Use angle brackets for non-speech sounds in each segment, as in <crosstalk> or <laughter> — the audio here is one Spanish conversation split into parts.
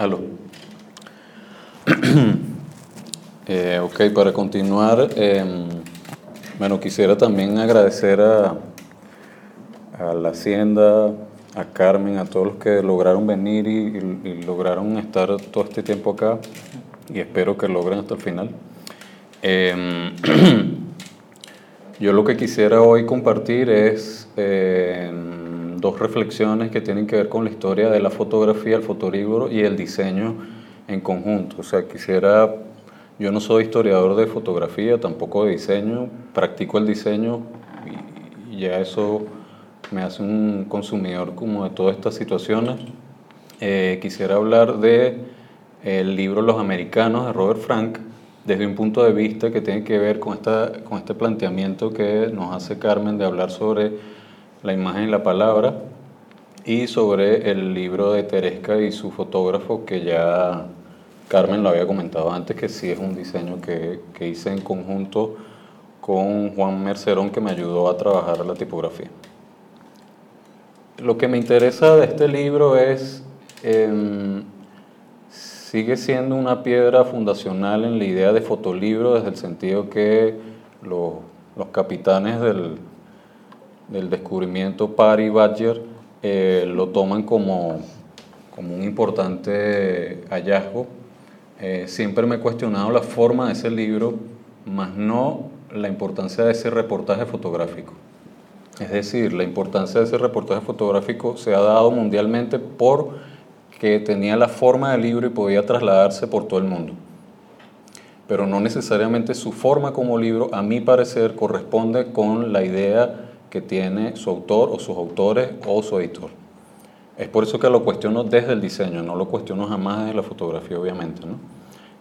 Aló. <clears throat> Eh, ok, para continuar, em, bueno, quisiera también agradecer a, la Hacienda, a Carmen, a todos los que lograron venir y, y lograron estar todo este tiempo acá y espero que logren hasta el final. Em, <clears throat> yo lo que quisiera hoy compartir es em, dos reflexiones que tienen que ver con la historia de la fotografía, el fotolibro y el diseño en conjunto. O sea, quisiera, yo no soy historiador de fotografía, tampoco de diseño, practico el diseño y, ya eso me hace un consumidor como de todas estas situaciones. Eh, quisiera hablar de el libro Los Americanos de Robert Frank desde un punto de vista que tiene que ver con, esta, con este planteamiento que nos hace Carmen de hablar sobre la imagen y la palabra y sobre el libro de Teresca y su fotógrafo que ya Carmen lo había comentado antes que sí es un diseño que, que hice en conjunto con Juan Mercerón que me ayudó a trabajar la tipografía. Lo que me interesa de este libro es eh, sigue siendo una piedra fundacional en la idea de fotolibro desde el sentido que los, los capitanes del, del, descubrimiento Parry y Badger eh, lo toman como, como, un importante hallazgo. Eh, siempre me he cuestionado la forma de ese libro, más no la importancia de ese reportaje fotográfico. Es decir, la importancia de ese reportaje fotográfico se ha dado mundialmente por que tenía la forma del libro y podía trasladarse por todo el mundo. Pero no necesariamente su forma como libro, a mi parecer, corresponde con la idea que tiene su autor o sus autores o su editor. Es por eso que lo cuestiono desde el diseño, no lo cuestiono jamás desde la fotografía, obviamente. ¿no?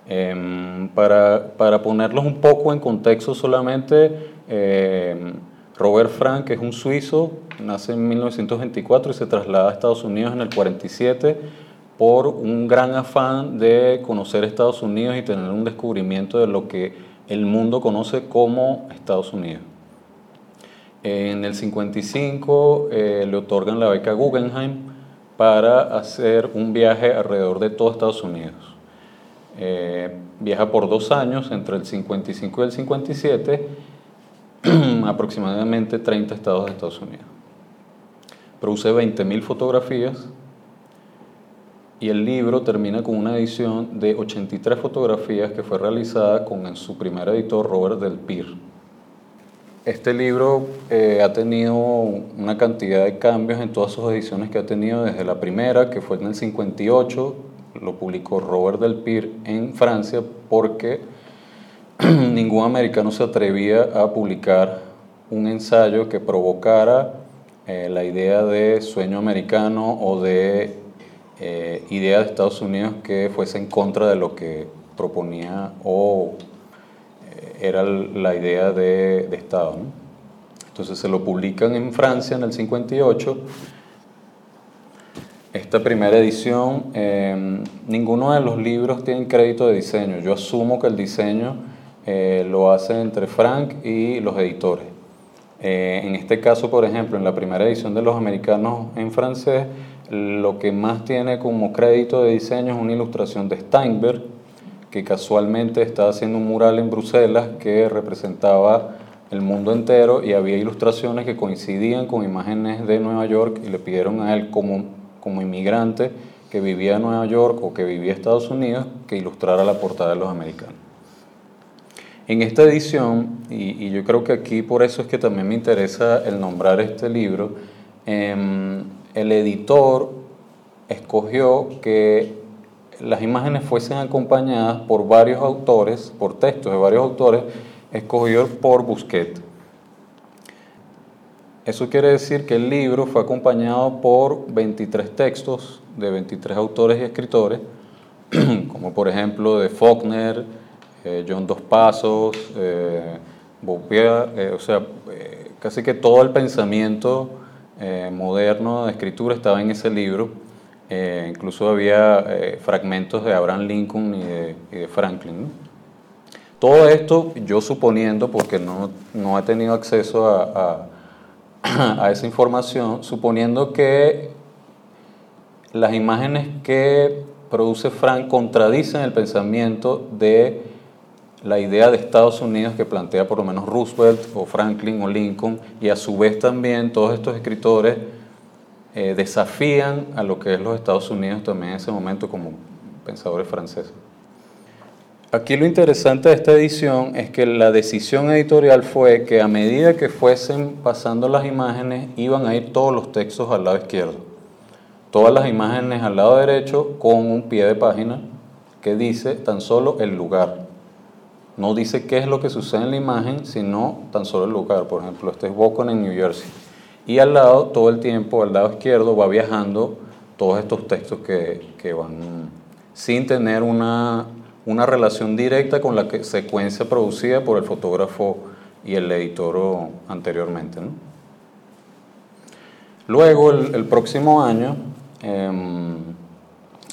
Eh, para, para, ponerlos un poco en contexto solamente, eh, Robert Frank es un suizo, nace en 1924 y se traslada a Estados Unidos en el 47 por un gran afán de conocer Estados Unidos y tener un descubrimiento de lo que el mundo conoce como Estados Unidos. En el 55 eh, le otorgan la beca Guggenheim para hacer un viaje alrededor de todo Estados Unidos. Eh, viaja por dos años, entre el 55 y el 57, <clears throat> aproximadamente 30 estados de Estados Unidos. Produce 20.000 fotografías y el libro termina con una edición de 83 fotografías que fue realizada con su primer editor Robert Del Pir. Este libro eh, ha tenido una cantidad de cambios en todas sus ediciones que ha tenido desde la primera, que fue en el 58, lo publicó Robert Del Pir en Francia porque <clears throat> ningún americano se atrevía a publicar un ensayo que provocara eh, la idea de sueño americano o de eh, idea de Estados Unidos que fuese en contra de lo que proponía o era la idea de, de Estado. ¿no? Entonces se lo publican en Francia en el 58. Esta primera edición, eh, ninguno de los libros tiene crédito de diseño. Yo asumo que el diseño eh, lo hacen entre Frank y los editores. Eh, en este caso, por ejemplo, en la primera edición de Los Americanos en francés, lo que más tiene como crédito de diseño es una ilustración de Steinberg, que casualmente estaba haciendo un mural en Bruselas que representaba el mundo entero y había ilustraciones que coincidían con imágenes de Nueva York y le pidieron a él como, como inmigrante que vivía en Nueva York o que vivía en Estados Unidos que ilustrara la portada de los americanos. En esta edición, y, yo creo que aquí por eso es que también me interesa el nombrar este libro, eh, el editor escogió que las imágenes fuesen acompañadas por varios autores, por textos de varios autores, escogidos por Busquet. Eso quiere decir que el libro fue acompañado por 23 textos de 23 autores y escritores, <clears throat> como por ejemplo de Faulkner, eh, John Dos Pasos, eh, eh, o sea, eh, casi que todo el pensamiento moderno de escritura estaba en ese libro. Eh, incluso había eh, fragmentos de Abraham Lincoln y de, Franklin. Todo esto yo suponiendo, porque no, no he tenido acceso a, a, <clears throat> a, esa información, suponiendo que las imágenes que produce Frank contradicen el pensamiento de la idea de Estados Unidos que plantea por lo menos Roosevelt o Franklin o Lincoln y a su vez también todos estos escritores eh, desafían a lo que es los Estados Unidos también en ese momento como pensadores franceses. Aquí lo interesante de esta edición es que la decisión editorial fue que a medida que fuesen pasando las imágenes iban a ir todos los textos al lado izquierdo. Todas las imágenes al lado derecho con un pie de página que dice tan solo el lugar. No dice qué es lo que sucede en la imagen, sino tan solo el lugar. Por ejemplo, este es Bocon en New Jersey. Y al lado, todo el tiempo, al lado izquierdo, va viajando todos estos textos que, que van sin tener una una relación directa con la secuencia producida por el fotógrafo y el editor anteriormente. Luego, el, próximo año, em,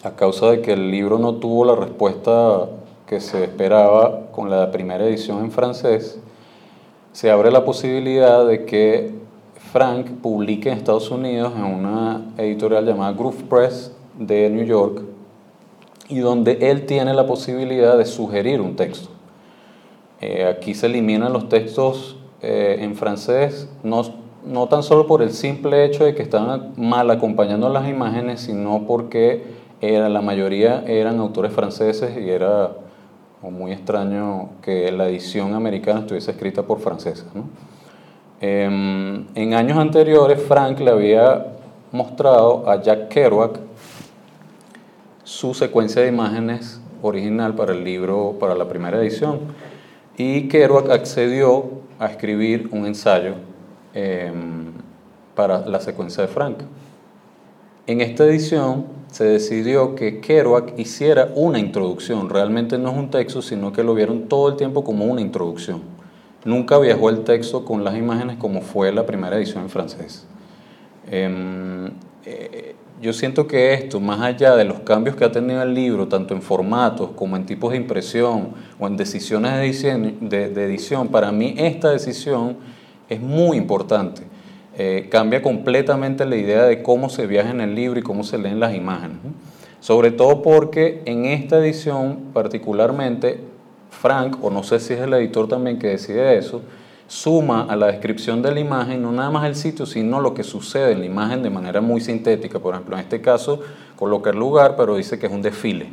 a causa de que el libro no tuvo la respuesta que se esperaba con la primera edición en francés, se abre la posibilidad de que Frank publique en Estados Unidos en una editorial llamada Groove Press de New York y donde él tiene la posibilidad de sugerir un texto. Eh, aquí se eliminan los textos eh, en francés, no, no, tan solo por el simple hecho de que estaban mal acompañando las imágenes, sino porque era, la mayoría eran autores franceses y era muy extraño que la edición americana estuviese escrita por franceses. Em, en años anteriores, Frank le había mostrado a Jack Kerouac su secuencia de imágenes original para el libro, para la primera edición. Y Kerouac accedió a escribir un ensayo em, para la secuencia de Frank. En esta edición se decidió que Kerouac hiciera una introducción. Realmente no es un texto, sino que lo vieron todo el tiempo como una introducción. Nunca viajó el texto con las imágenes como fue la primera edición en francés. Em, eh, yo siento que esto, más allá de los cambios que ha tenido el libro, tanto en formatos como en tipos de impresión o en decisiones de edición, para mí esta decisión es muy importante. Eh, cambia completamente la idea de cómo se viaja en el libro y cómo se leen las imágenes. Sobre todo porque en esta edición particularmente, Frank, o no sé si es el editor también que decide eso, suma a la descripción de la imagen no nada más el sitio, sino lo que sucede en la imagen de manera muy sintética. Por ejemplo, en este caso coloca el lugar, pero dice que es un desfile.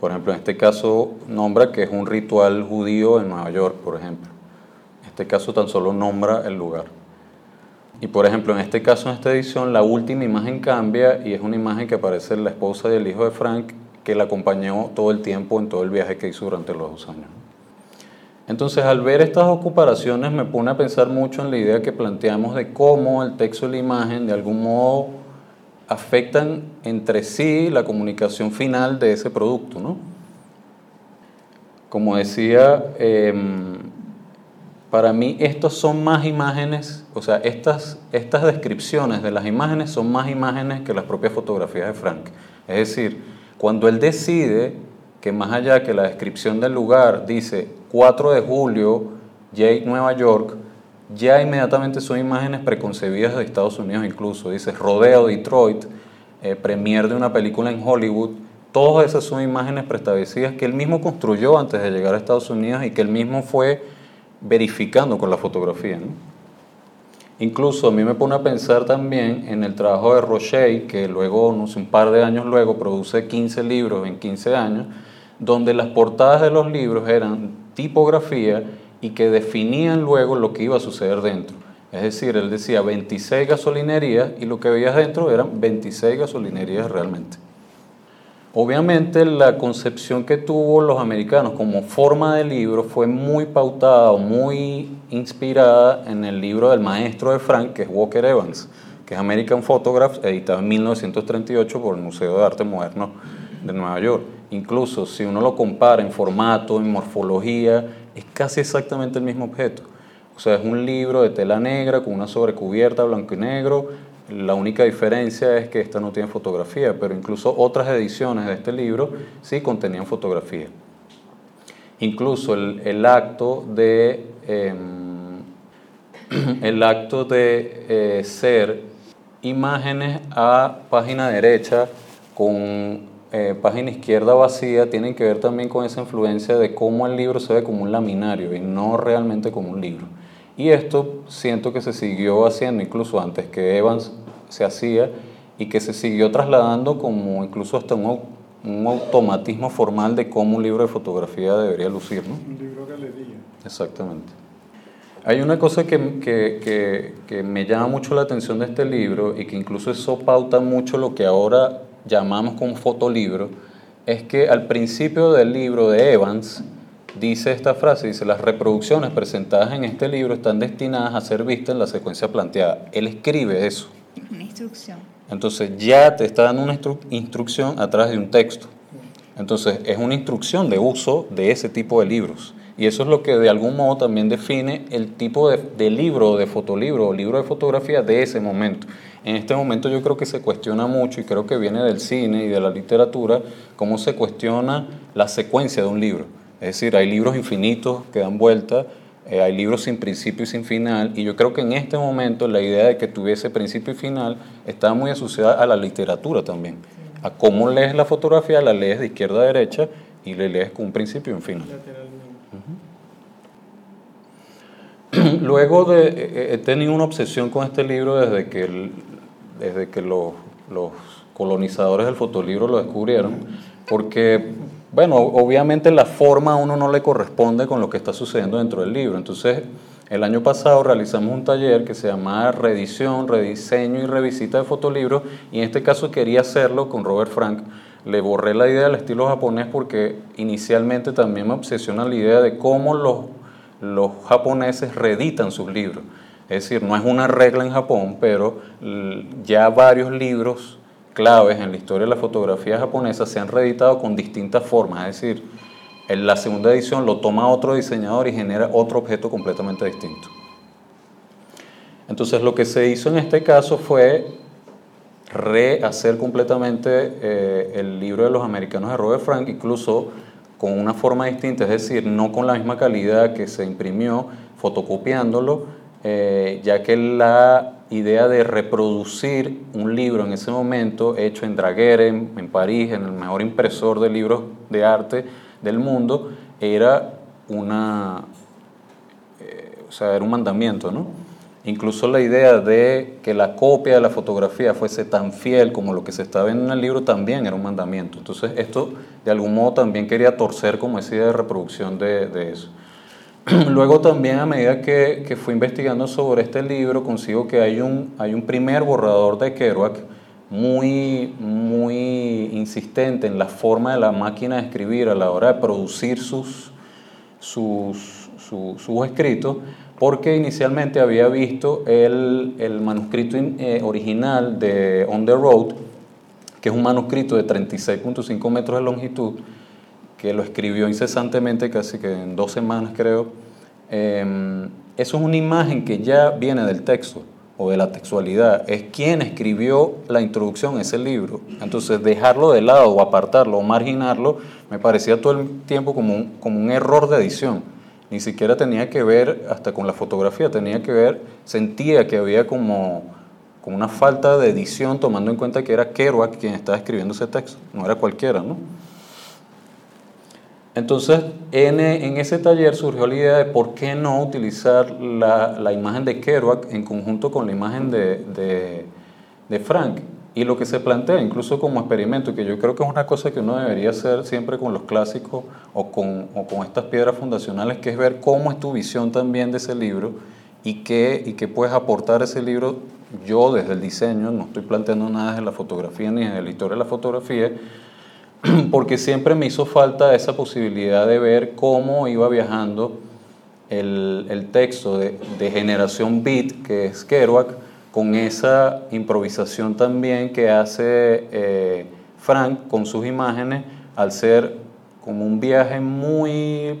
Por ejemplo, en este caso nombra que es un ritual judío en Nueva York, por ejemplo. En este caso tan solo nombra el lugar. Y por ejemplo, en este caso, en esta edición, la última imagen cambia y es una imagen que aparece la esposa y el hijo de Frank que la acompañó todo el tiempo en todo el viaje que hizo durante los dos años. Entonces, al ver estas ocupaciones me pone a pensar mucho en la idea que planteamos de cómo el texto y la imagen de algún modo afectan entre sí la comunicación final de ese producto. ¿no? Como decía, em, para mí estos son más imágenes, o sea, estas, estas descripciones de las imágenes son más imágenes que las propias fotografías de Frank. Es decir, cuando él decide que más allá que la descripción del lugar dice 4 de julio, Jake, Nueva York, ya inmediatamente son imágenes preconcebidas de Estados Unidos incluso. Dice Rodeo, Detroit, eh, premier de una película en Hollywood. Todas esas son imágenes preestablecidas que él mismo construyó antes de llegar a Estados Unidos y que él mismo fue verificando con la fotografía. Incluso a mí me pone a pensar también en el trabajo de Rocher, que luego, no sé, un par de años luego, produce 15 libros en 15 años, donde las portadas de los libros eran tipografía y que definían luego lo que iba a suceder dentro. Es decir, él decía 26 gasolinerías y lo que veías dentro eran 26 gasolinerías realmente. Obviamente la concepción que tuvo los americanos como forma de libro fue muy pautada muy inspirada en el libro del maestro de Frank, que es Walker Evans, que es American Photographs, editado en 1938 por el Museo de Arte Moderno de Nueva York. Incluso si uno lo compara en formato, en morfología, es casi exactamente el mismo objeto. O sea, es un libro de tela negra con una sobrecubierta blanco y negro. La única diferencia es que esta no tiene fotografía, pero incluso otras ediciones de este libro sí contenían fotografía. Incluso el, acto de, em, <clears throat> el acto de eh, ser imágenes a página derecha con eh, página izquierda vacía tienen que ver también con esa influencia de cómo el libro se ve como un laminario y no realmente como un libro. Y esto siento que se siguió haciendo incluso antes que Evans se hacía y que se siguió trasladando como incluso hasta un, un automatismo formal de cómo un libro de fotografía debería lucir. ¿no? Un libro galería. Exactamente. Hay una cosa que, que, que, me llama mucho la atención de este libro y que incluso eso pauta mucho lo que ahora llamamos como fotolibro, es que al principio del libro de Evans dice esta frase, dice, las reproducciones presentadas en este libro están destinadas a ser vistas en la secuencia planteada. Él escribe eso. Una instrucción. Entonces ya te está dando una instrucción a través de un texto. Entonces es una instrucción de uso de ese tipo de libros. Y eso es lo que de algún modo también define el tipo de, de libro, de fotolibro o libro de fotografía de ese momento. En este momento yo creo que se cuestiona mucho y creo que viene del cine y de la literatura cómo se cuestiona la secuencia de un libro. Es decir, hay libros infinitos que dan vuelta, eh, hay libros sin principio y sin final, y yo creo que en este momento la idea de que tuviese principio y final está muy asociada a la literatura también. A cómo lees la fotografía, la lees de izquierda a derecha y le lees con un principio y un final. <clears throat> Luego de, eh, eh, he tenido una obsesión con este libro desde que, desde que los, los colonizadores del fotolibro lo descubrieron, porque, bueno, obviamente la forma a uno no le corresponde con lo que está sucediendo dentro del libro. Entonces, el año pasado realizamos un taller que se llamaba Reedición, Rediseño y Revisita de Fotolibros, y en este caso quería hacerlo con Robert Frank. Le borré la idea del estilo japonés porque inicialmente también me obsesiona la idea de cómo los los japoneses reeditan sus libros. Es decir, no es una regla en Japón, pero ya varios libros claves en la historia de la fotografía japonesa se han reeditado con distintas formas. Es decir, en la segunda edición lo toma otro diseñador y genera otro objeto completamente distinto. Entonces lo que se hizo en este caso fue rehacer completamente eh, el libro de los americanos de Robert Frank, incluso con una forma distinta, es decir, no con la misma calidad que se imprimió fotocopiándolo, eh, ya que la idea de reproducir un libro en ese momento hecho en Dragueren, en París, en el mejor impresor de libros de arte del mundo, era una, eh, o sea, era un mandamiento, ¿no? Incluso la idea de que la copia de la fotografía fuese tan fiel como lo que se estaba viendo en el libro también era un mandamiento. Entonces esto de algún modo también quería torcer como esa idea de reproducción de, eso. <clears throat> Luego también a medida que, que, fui investigando sobre este libro consigo que hay un, hay un primer borrador de Kerouac muy, muy insistente en la forma de la máquina de escribir a la hora de producir sus, sus, sus escritos porque inicialmente había visto el, el manuscrito eh, original de On the Road, que es un manuscrito de 36.5 metros de longitud, que lo escribió incesantemente, casi que en dos semanas creo. Em, eso es una imagen que ya viene del texto o de la textualidad, es quien escribió la introducción a ese libro. Entonces dejarlo de lado o apartarlo o marginarlo me parecía todo el tiempo como como un error de edición ni siquiera tenía que ver hasta con la fotografía, tenía que ver, sentía que había como, como una falta de edición tomando en cuenta que era Kerouac quien estaba escribiendo ese texto, no era cualquiera, ¿no? Entonces, en, ese taller surgió la idea de por qué no utilizar la, imagen de Kerouac en conjunto con la imagen de, Frank. Y lo que se plantea, incluso como experimento, que yo creo que es una cosa que uno debería hacer siempre con los clásicos o con, estas piedras fundacionales, que es ver cómo es tu visión también de ese libro y qué, y qué puedes aportar ese libro. Yo desde el diseño, no estoy planteando nada desde la fotografía ni desde la historia de la fotografía, <clears throat> porque siempre me hizo falta esa posibilidad de ver cómo iba viajando el, el texto de, generación beat, que es Kerouac, con esa improvisación también que hace eh, Frank con sus imágenes, al ser como un viaje muy,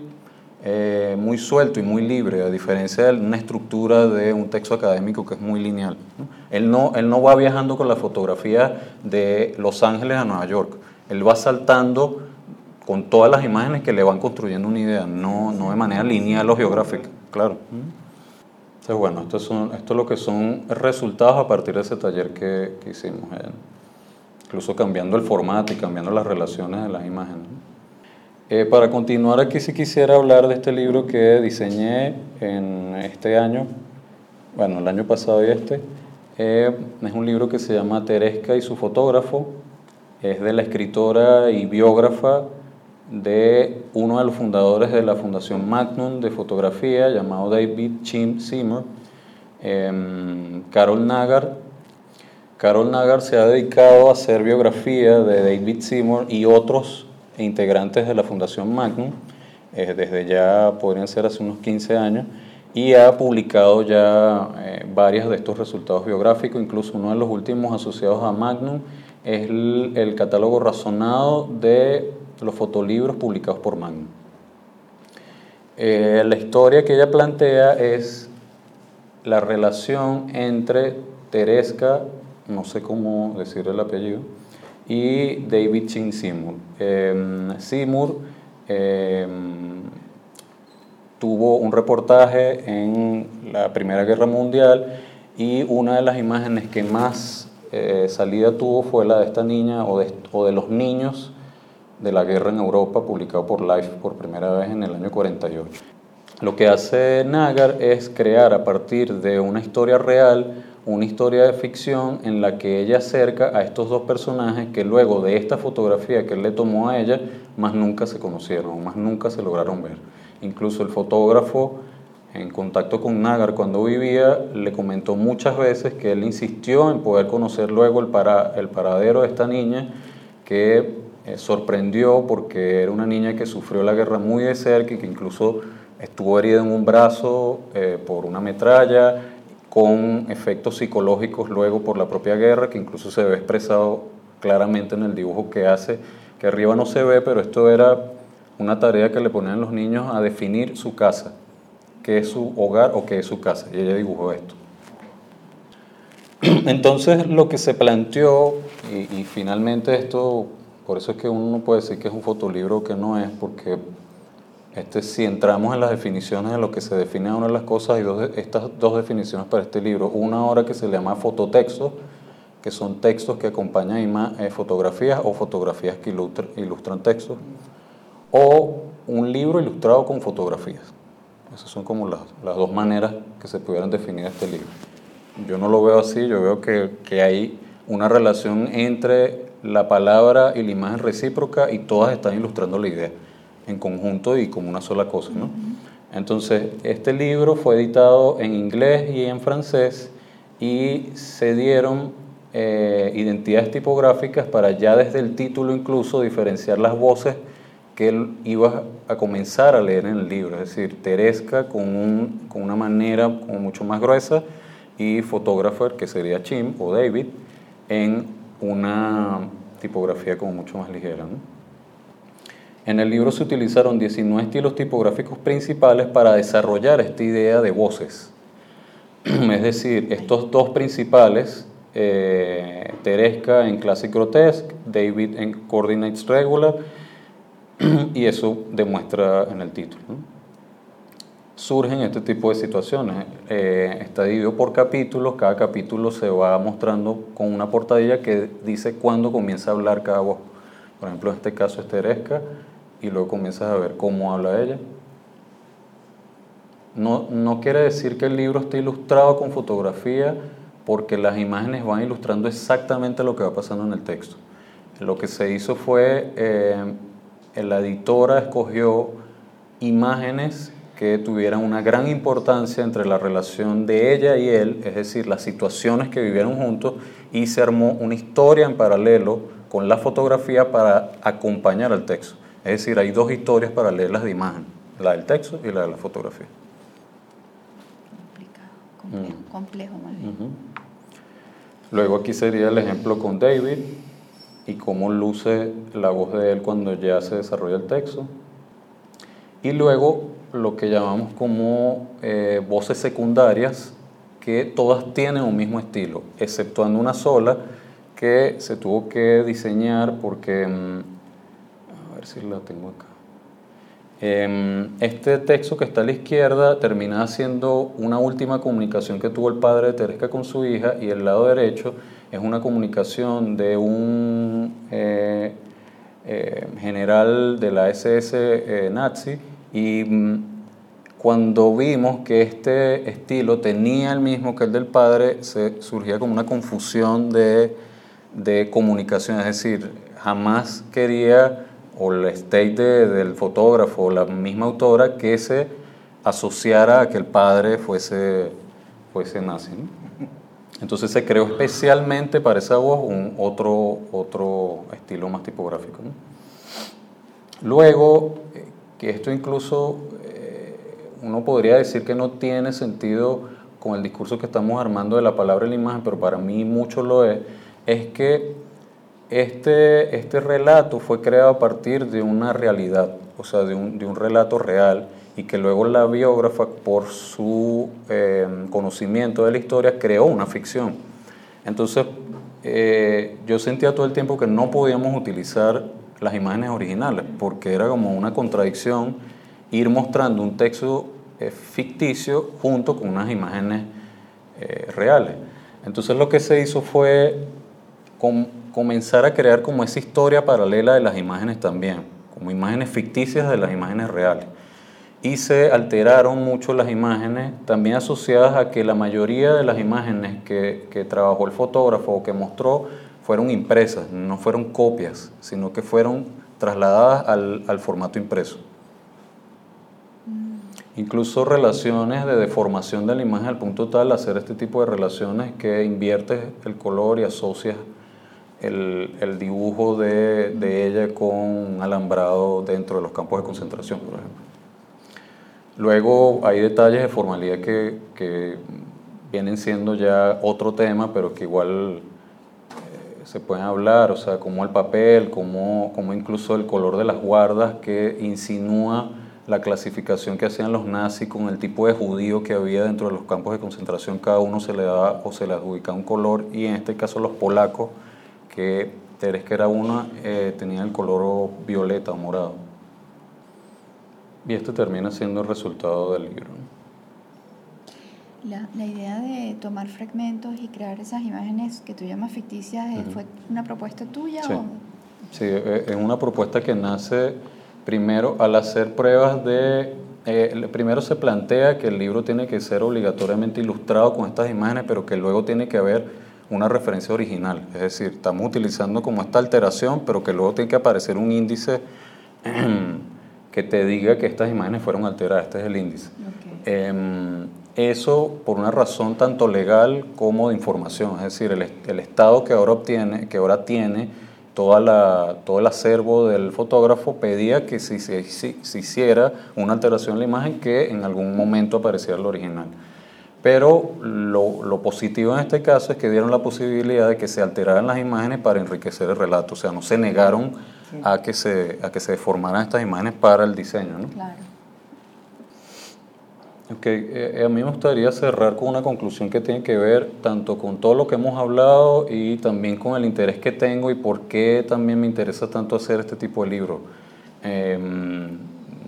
eh, muy suelto y muy libre, a diferencia de una estructura de un texto académico que es muy lineal. Él, no, él no va viajando con la fotografía de Los Ángeles a Nueva York, él va saltando con todas las imágenes que le van construyendo una idea, no, no de manera lineal o geográfica, claro. Entonces, bueno, esto, son, esto es lo que son resultados a partir de ese taller que, que hicimos incluso cambiando el formato y cambiando las relaciones de las imágenes. Eh, para continuar aquí sí quisiera hablar de este libro que diseñé en este año, bueno, el año pasado y este. Eh, es un libro que se llama Teresca y su fotógrafo. Es de la escritora y biógrafa de uno de los fundadores de la Fundación Magnum de Fotografía, llamado David Chim Seymour, em, Carol Nagar. Carol Nagar se ha dedicado a hacer biografía de David Seymour y otros integrantes de la Fundación Magnum, eh, desde ya podrían ser hace unos 15 años, y ha publicado ya eh, varios de estos resultados biográficos, incluso uno de los últimos asociados a Magnum es el, catálogo razonado de los fotolibros publicados por Magnum. Eh, la historia que ella plantea es la relación entre Teresca, no sé cómo decir el apellido, y David Chin Seymour. Em, Seymour em, tuvo un reportaje en la Primera Guerra Mundial y una de las imágenes que más eh, salida tuvo fue la de esta niña o de, o de los niños de la guerra en Europa, publicado por Life por primera vez en el año 48. Lo que hace Nagar es crear a partir de una historia real una historia de ficción en la que ella acerca a estos dos personajes que luego de esta fotografía que él le tomó a ella, más nunca se conocieron, más nunca se lograron ver. Incluso el fotógrafo, en contacto con Nagar cuando vivía, le comentó muchas veces que él insistió en poder conocer luego el, para, el paradero de esta niña, que eh, sorprendió porque era una niña que sufrió la guerra muy de cerca y que incluso estuvo herida en un brazo eh, por una metralla con efectos psicológicos luego por la propia guerra, que incluso se ve expresado claramente en el dibujo que hace, que arriba no se ve, pero esto era una tarea que le ponían los niños a definir su casa, qué es su hogar o qué es su casa, y ella dibujó esto. <clears throat> Entonces lo que se planteó, y, finalmente esto, por eso es que uno no puede decir que es un fotolibro o que no es, porque este, si entramos en las definiciones de lo que se define una de las cosas, hay estas dos definiciones para este libro. Una ahora que se llama fototexto, que son textos que acompañan eh, fotografías o fotografías que ilustran, textos, o un libro ilustrado con fotografías. Esas son como las, las, dos maneras que se pudieran definir este libro. Yo no lo veo así, yo veo que, que hay una relación entre la palabra y la imagen recíproca y todas están ilustrando la idea en conjunto y como una sola cosa. ¿no? Entonces, este libro fue editado en inglés y en francés y se dieron eh, identidades tipográficas para ya desde el título incluso diferenciar las voces que él iba a comenzar a leer en el libro, es decir, Teresca con, un, con una manera como mucho más gruesa y Photographer, que sería Chim o David, en una tipografía como mucho más ligera. En el libro se utilizaron 19 estilos tipográficos principales para desarrollar esta idea de voces. <clears throat> Es decir, estos dos principales, eh, Teresca en Classic Grotesque, David en Coordinates Regular, y eso demuestra en el título. Surgen este tipo de situaciones. Eh, está dividido por capítulos, cada capítulo se va mostrando con una portadilla que dice cuándo comienza a hablar cada voz. Por ejemplo, en este caso es Teresca, y luego comienzas a ver cómo habla ella. No, no quiere decir que el libro esté ilustrado con fotografía porque las imágenes van ilustrando exactamente lo que va pasando en el texto. Lo que se hizo fue, eh, la editora escogió imágenes que tuvieran una gran importancia entre la relación de ella y él, es decir, las situaciones que vivieron juntos, y se armó una historia en paralelo con la fotografía para acompañar al texto. Es decir, hay dos historias para leerlas de imagen, la del texto y la de la fotografía. Complicado, complejo, mm. más bien. Luego aquí sería el ejemplo con David y cómo luce la voz de él cuando ya se desarrolla el texto. Y luego lo que llamamos como eh, voces secundarias, que todas tienen un mismo estilo, exceptuando una sola que se tuvo que diseñar porque mm, si la tengo acá. Em, este texto que está a la izquierda termina siendo una última comunicación que tuvo el padre de Teresca con su hija y el lado derecho es una comunicación de un eh, eh, general de la SS nazi y mm, cuando vimos que este estilo tenía el mismo que el del padre, se surgía como una confusión de, de comunicación, es decir, jamás quería o el state del fotógrafo o la misma autora que se asociara a que el padre fuese, fuese nazi. <laughs> Entonces se creó especialmente para esa voz un otro, otro estilo más tipográfico. Luego, eh, que esto incluso eh, uno podría decir que no tiene sentido con el discurso que estamos armando de la palabra y la imagen, pero para mí mucho lo es, es que este, este relato fue creado a partir de una realidad, o sea, de un, de un relato real, y que luego la biógrafa, por su eh, conocimiento de la historia, creó una ficción. Entonces, eh, yo sentía todo el tiempo que no podíamos utilizar las imágenes originales, porque era como una contradicción ir mostrando un texto eh, ficticio junto con unas imágenes reales. Entonces lo que se hizo fue comenzar a crear como esa historia paralela de las imágenes también, como imágenes ficticias de las imágenes reales y se alteraron mucho las imágenes, también asociadas a que la mayoría de las imágenes que, que trabajó el fotógrafo o que mostró fueron impresas, no fueron copias, sino que fueron trasladadas al, al formato impreso. Mm. Incluso relaciones de deformación de la imagen al punto tal hacer este tipo de relaciones que inviertes el color y asocias el, el dibujo de, de ella con alambrado dentro de los campos de concentración, por ejemplo. Luego hay detalles de formalidad que, que vienen siendo ya otro tema, pero que igual eh, se pueden hablar, o sea, como el papel, como, como incluso el color de las guardas que insinúa la clasificación que hacían los nazis con el tipo de judío que había dentro de los campos de concentración, cada uno se le da o se le adjudica un color, y en este caso los polacos, que Teres que era una, eh, tenían el color violeta o morado. Y esto termina siendo el resultado del libro. La, la, idea de tomar fragmentos y crear esas imágenes que tú llamas ficticias, eh, ¿fue una propuesta tuya? Sí. sí, eh, es una propuesta que nace primero al hacer pruebas de... Eh, primero se plantea que el libro tiene que ser obligatoriamente ilustrado con estas imágenes, pero que luego tiene que haber una referencia original. Es decir, estamos utilizando como esta alteración, pero que luego tiene que aparecer un índice <clears throat> que te diga que estas imágenes fueron alteradas. Este es el índice. Em, eso por una razón tanto legal como de información, es decir, el, el, Estado que ahora, obtiene, que ahora tiene toda la, todo el acervo del fotógrafo pedía que si se si, si hiciera una alteración en la imagen que en algún momento apareciera el original. Pero lo, lo, positivo en este caso es que dieron la posibilidad de que se alteraran las imágenes para enriquecer el relato, o sea, no se negaron a, que se, a que se formaran estas imágenes para el diseño. ¿no? Claro. Okay. Eh, a mí me gustaría cerrar con una conclusión que tiene que ver tanto con todo lo que hemos hablado y también con el interés que tengo y por qué también me interesa tanto hacer este tipo de libro. Em,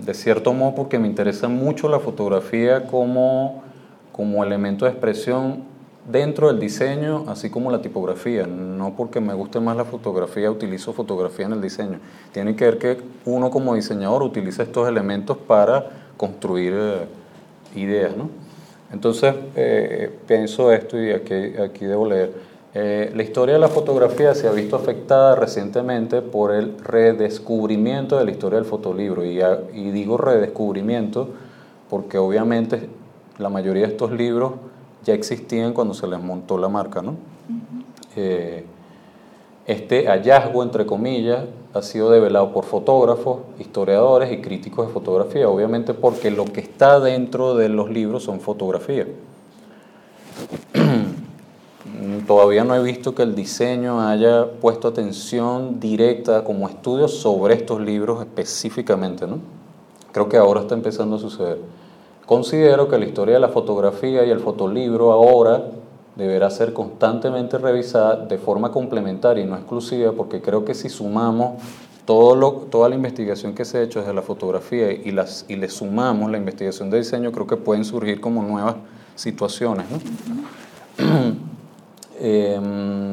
de cierto modo porque me interesa mucho la fotografía como, como elemento de expresión dentro del diseño, así como la tipografía. No porque me guste más la fotografía, utilizo fotografía en el diseño. Tiene que ver que uno como diseñador utiliza estos elementos para construir eh, ideas. ¿no? Entonces, eh, pienso esto y aquí, aquí debo leer. Eh, la historia de la fotografía se ha visto afectada recientemente por el redescubrimiento de la historia del fotolibro. Y, y digo redescubrimiento porque obviamente la mayoría de estos libros ya existían cuando se les montó la marca. ¿no? Eh, este hallazgo, entre comillas, ha sido develado por fotógrafos, historiadores y críticos de fotografía, obviamente porque lo que está dentro de los libros son fotografías. <clears throat> Todavía no he visto que el diseño haya puesto atención directa como estudio sobre estos libros específicamente, ¿no? Creo que ahora está empezando a suceder. Considero que la historia de la fotografía y el fotolibro ahora deberá ser constantemente revisada de forma complementaria y no exclusiva, porque creo que si sumamos toda la investigación que se ha hecho desde la fotografía y, le sumamos la investigación de diseño, creo que pueden surgir como nuevas situaciones. eh,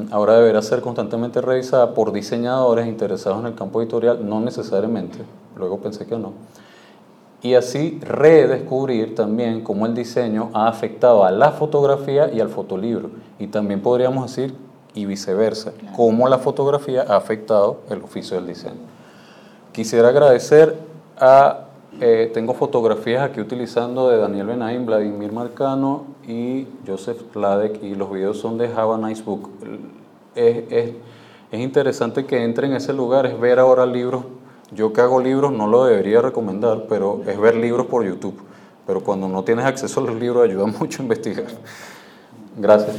<clears throat> ahora deberá ser constantemente revisada por diseñadores interesados en el campo editorial, no necesariamente, luego pensé que no. Y así redescubrir también cómo el diseño ha afectado a la fotografía y al fotolibro. Y también podríamos decir, y viceversa, cómo la fotografía ha afectado el oficio del diseño. Quisiera agradecer a eh, tengo fotografías aquí utilizando de Daniel Benaim, Vladimir Marcano y Joseph Ladek y los videos son de Have a Nice Book. Es, es, es interesante que entre en ese lugar, es ver ahora libros. Yo que hago libros no lo debería recomendar, pero es ver libros por YouTube. Pero cuando no tienes acceso a los libros ayuda <laughs> mucho a investigar. Gracias.